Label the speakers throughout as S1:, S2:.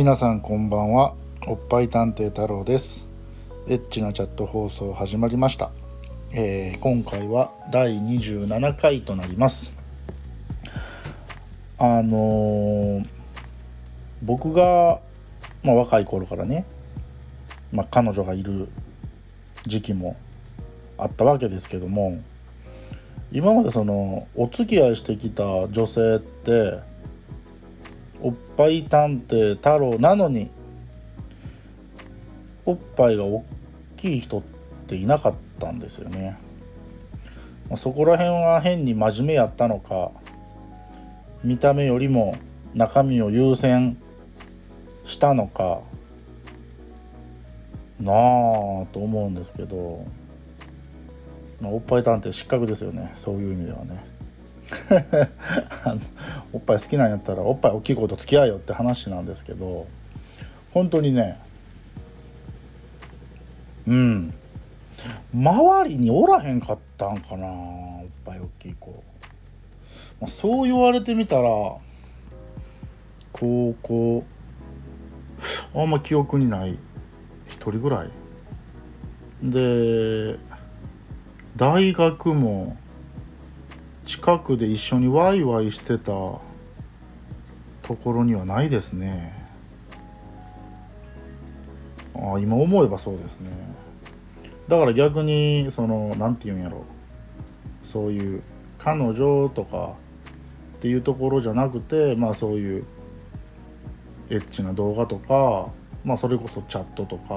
S1: 皆さんこんばんは。おっぱい探偵太郎です。エッチなチャット放送始まりました、えー、今回は第27回となります。あのー、僕が、まあ、若い頃からね、まあ、彼女がいる時期もあったわけですけども今までそのお付き合いしてきた女性っておっぱい探偵太郎なのにおっぱいが大きい人っていなかったんですよね。まあ、そこら辺は変に真面目やったのか見た目よりも中身を優先したのかなあと思うんですけど、まあ、おっぱい探偵失格ですよねそういう意味ではね。おっぱい好きなんやったらおっぱい大きい子と付き合えよって話なんですけど本当にねうん。周りにおらへんかったんかなおっぱい大きい子、まあ、そう言われてみたら高校あんま記憶にない1人ぐらい。で大学も近くで一緒にワイワイしてたところにはないですね。あ今思えばそうですね。だから逆にその何て言うんやろ。そういう彼女とかっていうところじゃなくてまあそういうエッチな動画とかまあそれこそチャットとか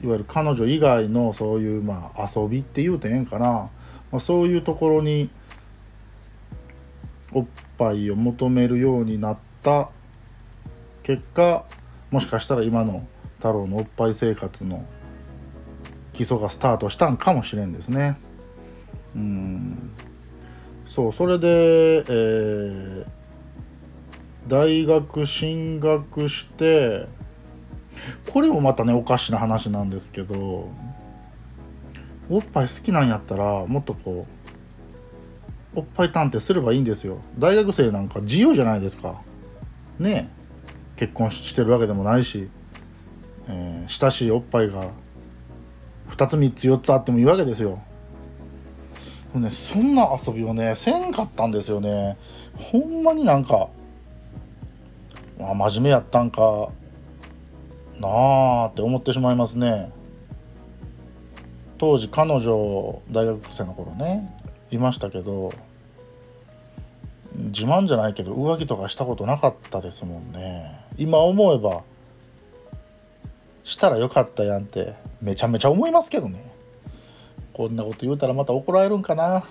S1: いわゆる彼女以外のそういうまあ遊びっていうてええんかな。まあ、そういうところにおっぱいを求めるようになった結果もしかしたら今の太郎のおっぱい生活の基礎がスタートしたんかもしれんですね。うんそうそれで、えー、大学進学してこれもまたねおかしな話なんですけどおっぱい好きなんやったらもっとこうおっぱい探偵すればいいんですよ。大学生なんか自由じゃないですか。ねえ。結婚してるわけでもないし、えー、親しいおっぱいが2つ3つ4つあってもいいわけですよ。ね、そんな遊びをねせんかったんですよね。ほんまになんか、まあ、真面目やったんかなあって思ってしまいますね。当時彼女大学生の頃ねいましたけど自慢じゃないけど浮気とかしたことなかったですもんね。今思えばしたらよかったやんってめちゃめちゃ思いますけどね。こんなこと言うたらまた怒られるんかな。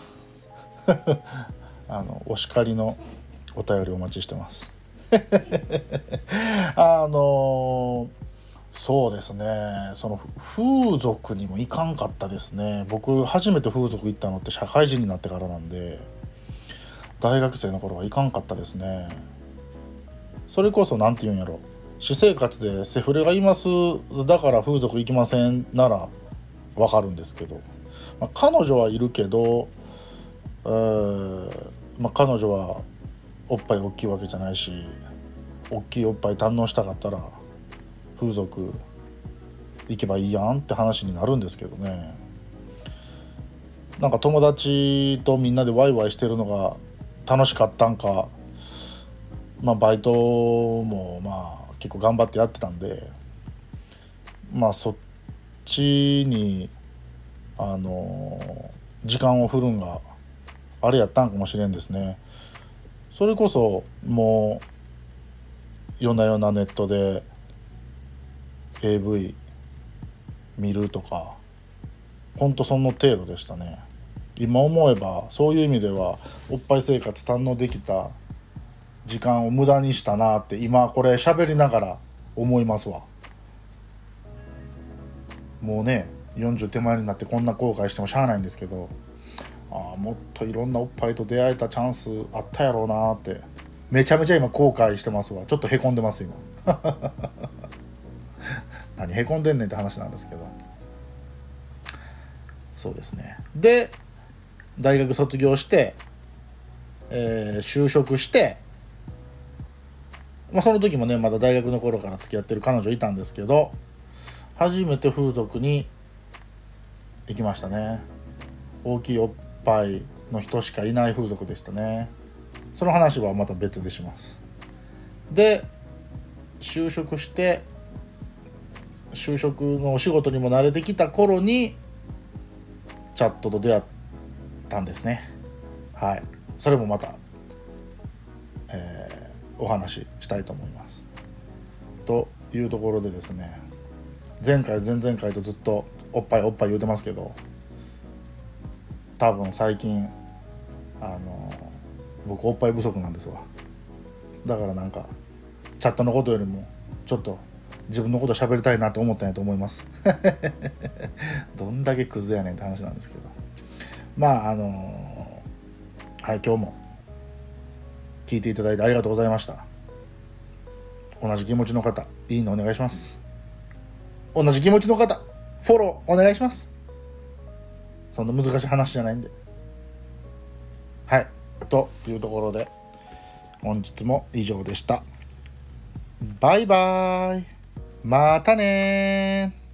S1: あのお叱りのお便りお待ちしてます。あのーそうですね。その風俗にも行かんかったですね。僕初めて風俗行ったのって社会人になってからなんで大学生の頃は行かんかったですね。それこそ何て言うんやろ。私生活でセフレがいます。だから風俗行きませんならわかるんですけど、まあ、彼女はいるけど、えーまあ、彼女はおっぱい大きいわけじゃないし大きいおっぱい堪能したかったら風俗行けばいいやんって話になるんですけどね。なんか友達とみんなでワイワイしてるのが楽しかったんかまあバイトもまあ結構頑張ってやってたんでまあそっちにあの時間を振るんがあれやったんかもしれんですね。それこそもう夜な夜なネットで AV 見るとかほんとその程度でしたね。今思えばそういう意味ではおっぱい生活堪能できた時間を無駄にしたなって今これ喋りながら思いますわ。もうね40手前になってこんな後悔してもしゃあないんですけどああもっといろんなおっぱいと出会えたチャンスあったやろうなってめちゃめちゃ今後悔してますわ。ちょっとへこんでます今。何へこんでんねんって話なんですけど。そうですね。で大学卒業して、えー、就職してまあ、その時もねまだ大学の頃から付き合ってる彼女いたんですけど初めて風俗に行きましたね。大きいおっぱいの人しかいない風俗でしたね。その話はまた別でします。で就職して就職のお仕事にも慣れてきた頃にチャットと出会ったんですね。はい。それもまた、えー、お話ししたいと思います。というところでですね前回前々回とずっとおっぱいおっぱい言うてますけど多分最近あの僕おっぱい不足なんですわ。だからなんかチャットのことよりもちょっと自分のこと喋りたいなと思ったんやと思います。どんだけクズやねんって話なんですけど。まああのはい今日も聞いていただいてありがとうございました。同じ気持ちの方いいのお願いします。同じ気持ちの方フォローお願いします。そんな難しい話じゃないんで。はいというところで本日も以上でした。バイバーイ。またね